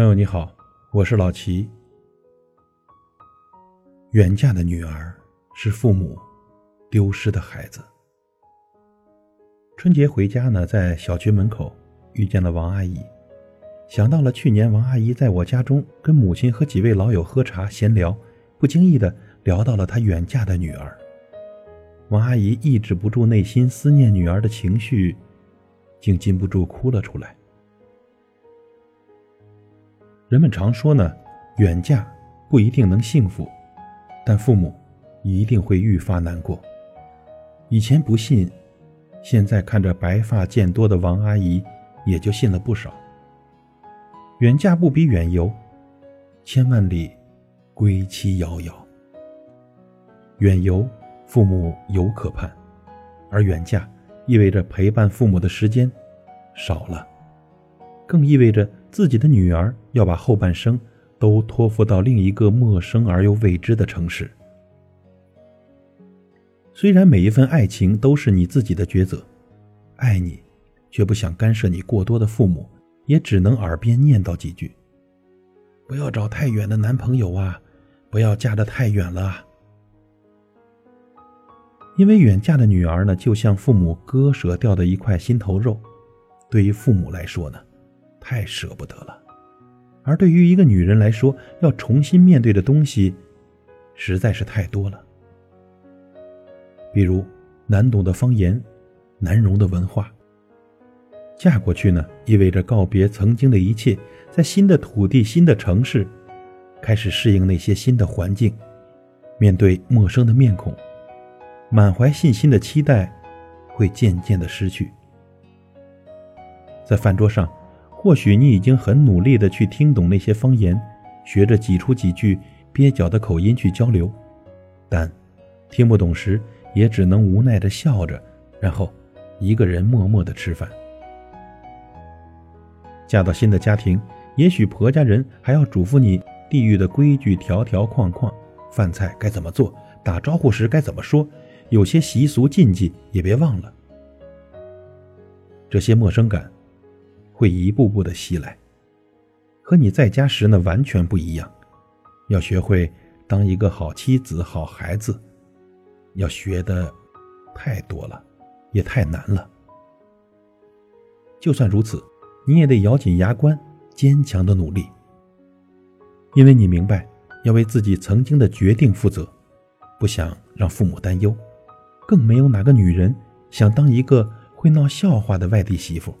朋友你好，我是老齐。远嫁的女儿是父母丢失的孩子。春节回家呢，在小区门口遇见了王阿姨，想到了去年王阿姨在我家中跟母亲和几位老友喝茶闲聊，不经意的聊到了她远嫁的女儿。王阿姨抑制不住内心思念女儿的情绪，竟禁不住哭了出来。人们常说呢，远嫁不一定能幸福，但父母一定会愈发难过。以前不信，现在看着白发渐多的王阿姨，也就信了不少。远嫁不比远游，千万里归期遥遥。远游，父母有可盼；而远嫁，意味着陪伴父母的时间少了，更意味着。自己的女儿要把后半生都托付到另一个陌生而又未知的城市。虽然每一份爱情都是你自己的抉择，爱你，却不想干涉你过多的父母，也只能耳边念叨几句：“不要找太远的男朋友啊，不要嫁得太远了。”因为远嫁的女儿呢，就像父母割舍掉的一块心头肉，对于父母来说呢。太舍不得了，而对于一个女人来说，要重新面对的东西实在是太多了。比如难懂的方言，难容的文化。嫁过去呢，意味着告别曾经的一切，在新的土地、新的城市，开始适应那些新的环境，面对陌生的面孔，满怀信心的期待会渐渐的失去。在饭桌上。或许你已经很努力的去听懂那些方言，学着挤出几句蹩脚的口音去交流，但听不懂时也只能无奈的笑着，然后一个人默默的吃饭。嫁到新的家庭，也许婆家人还要嘱咐你地域的规矩条条框框，饭菜该怎么做，打招呼时该怎么说，有些习俗禁忌也别忘了。这些陌生感。会一步步的袭来，和你在家时呢完全不一样。要学会当一个好妻子、好孩子，要学的太多了，也太难了。就算如此，你也得咬紧牙关，坚强的努力，因为你明白要为自己曾经的决定负责，不想让父母担忧，更没有哪个女人想当一个会闹笑话的外地媳妇。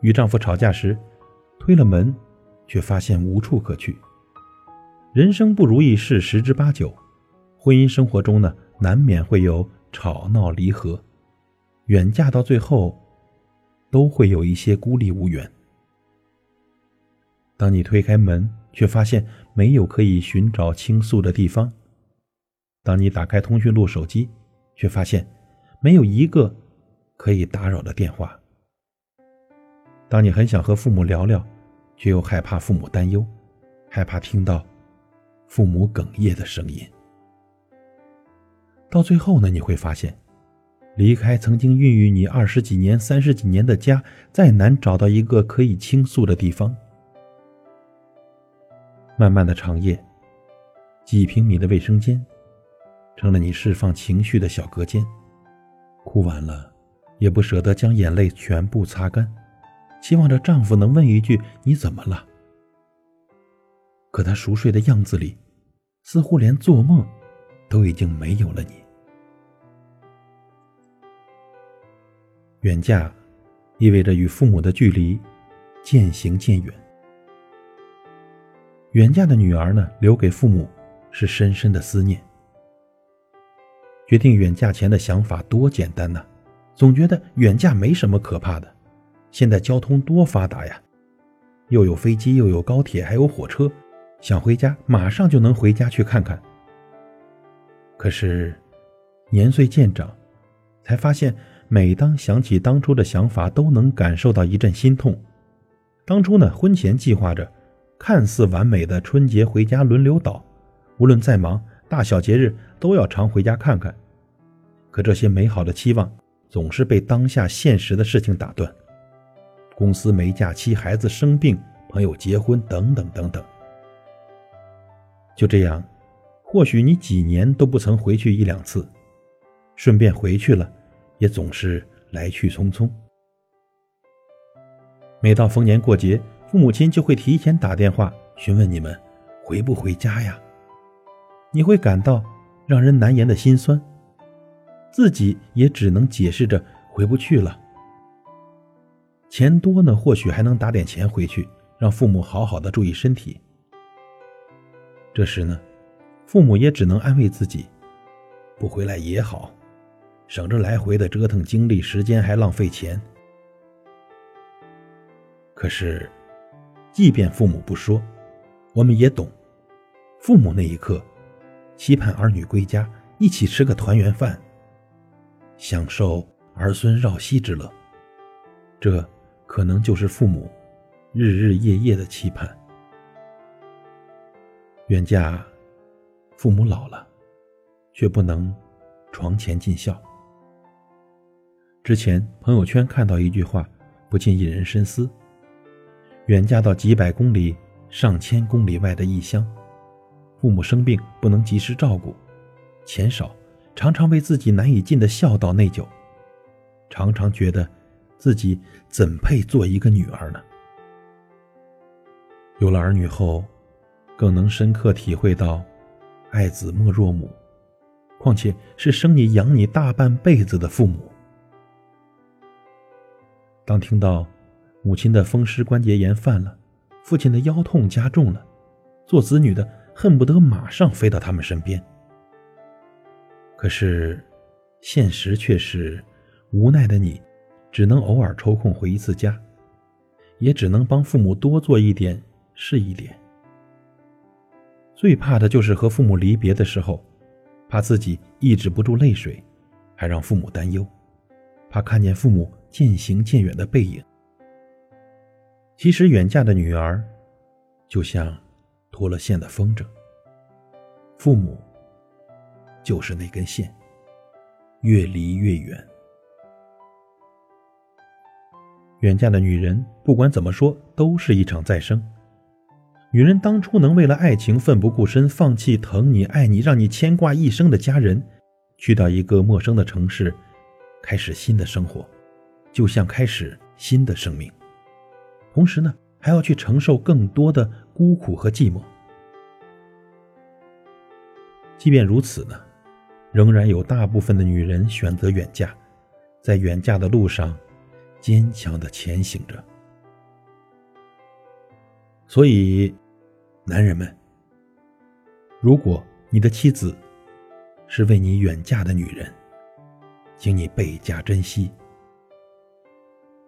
与丈夫吵架时，推了门，却发现无处可去。人生不如意事十之八九，婚姻生活中呢，难免会有吵闹离合，远嫁到最后，都会有一些孤立无援。当你推开门，却发现没有可以寻找倾诉的地方；当你打开通讯录手机，却发现没有一个可以打扰的电话。当你很想和父母聊聊，却又害怕父母担忧，害怕听到父母哽咽的声音。到最后呢，你会发现，离开曾经孕育你二十几年、三十几年的家，再难找到一个可以倾诉的地方。漫漫的长夜，几平米的卫生间，成了你释放情绪的小隔间。哭完了，也不舍得将眼泪全部擦干。希望着丈夫能问一句：“你怎么了？”可她熟睡的样子里，似乎连做梦都已经没有了你。远嫁意味着与父母的距离渐行渐远。远嫁的女儿呢，留给父母是深深的思念。决定远嫁前的想法多简单呐，总觉得远嫁没什么可怕的。现在交通多发达呀，又有飞机，又有高铁，还有火车，想回家马上就能回家去看看。可是，年岁渐长，才发现，每当想起当初的想法，都能感受到一阵心痛。当初呢，婚前计划着，看似完美的春节回家轮流倒，无论再忙，大小节日都要常回家看看。可这些美好的期望，总是被当下现实的事情打断。公司没假期，孩子生病，朋友结婚等等等等。就这样，或许你几年都不曾回去一两次，顺便回去了，也总是来去匆匆。每到逢年过节，父母亲就会提前打电话询问你们回不回家呀。你会感到让人难言的心酸，自己也只能解释着回不去了。钱多呢，或许还能打点钱回去，让父母好好的注意身体。这时呢，父母也只能安慰自己，不回来也好，省着来回的折腾精力、时间，还浪费钱。可是，即便父母不说，我们也懂，父母那一刻，期盼儿女归家，一起吃个团圆饭，享受儿孙绕膝之乐。这可能就是父母日日夜夜的期盼。远嫁，父母老了，却不能床前尽孝。之前朋友圈看到一句话，不禁引人深思：远嫁到几百公里、上千公里外的异乡，父母生病不能及时照顾，钱少，常常为自己难以尽的孝道内疚，常常觉得自己怎配做一个女儿呢？有了儿女后。更能深刻体会到，爱子莫若母，况且是生你养你大半辈子的父母。当听到母亲的风湿关节炎犯了，父亲的腰痛加重了，做子女的恨不得马上飞到他们身边。可是，现实却是无奈的你，只能偶尔抽空回一次家，也只能帮父母多做一点是一点。最怕的就是和父母离别的时候，怕自己抑制不住泪水，还让父母担忧，怕看见父母渐行渐远的背影。其实远嫁的女儿，就像脱了线的风筝，父母就是那根线，越离越远。远嫁的女人，不管怎么说，都是一场再生。女人当初能为了爱情奋不顾身，放弃疼你、爱你、让你牵挂一生的家人，去到一个陌生的城市，开始新的生活，就像开始新的生命。同时呢，还要去承受更多的孤苦和寂寞。即便如此呢，仍然有大部分的女人选择远嫁，在远嫁的路上，坚强的前行着。所以，男人们，如果你的妻子是为你远嫁的女人，请你倍加珍惜。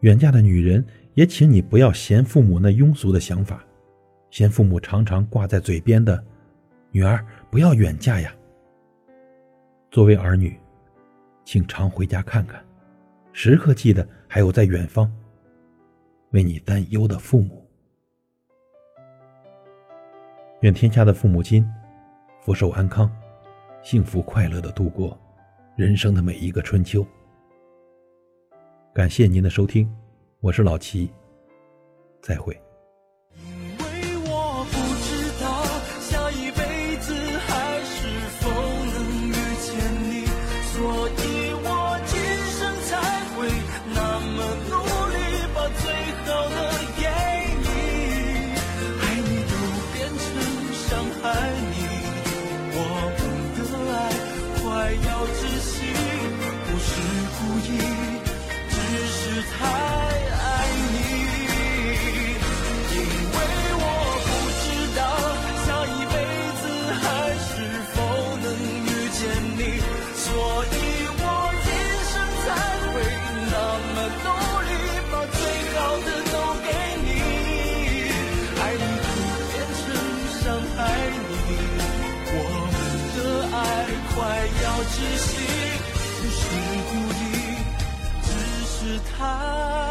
远嫁的女人，也请你不要嫌父母那庸俗的想法，嫌父母常常挂在嘴边的“女儿不要远嫁呀”。作为儿女，请常回家看看，时刻记得还有在远方为你担忧的父母。愿天下的父母亲福寿安康，幸福快乐的度过人生的每一个春秋。感谢您的收听，我是老齐，再会。太爱你。因为我不知道下一辈子还是否能遇见你。所以我今生才会那么努力把最好的都给你爱。你都变成伤害你我们的爱快要窒息他，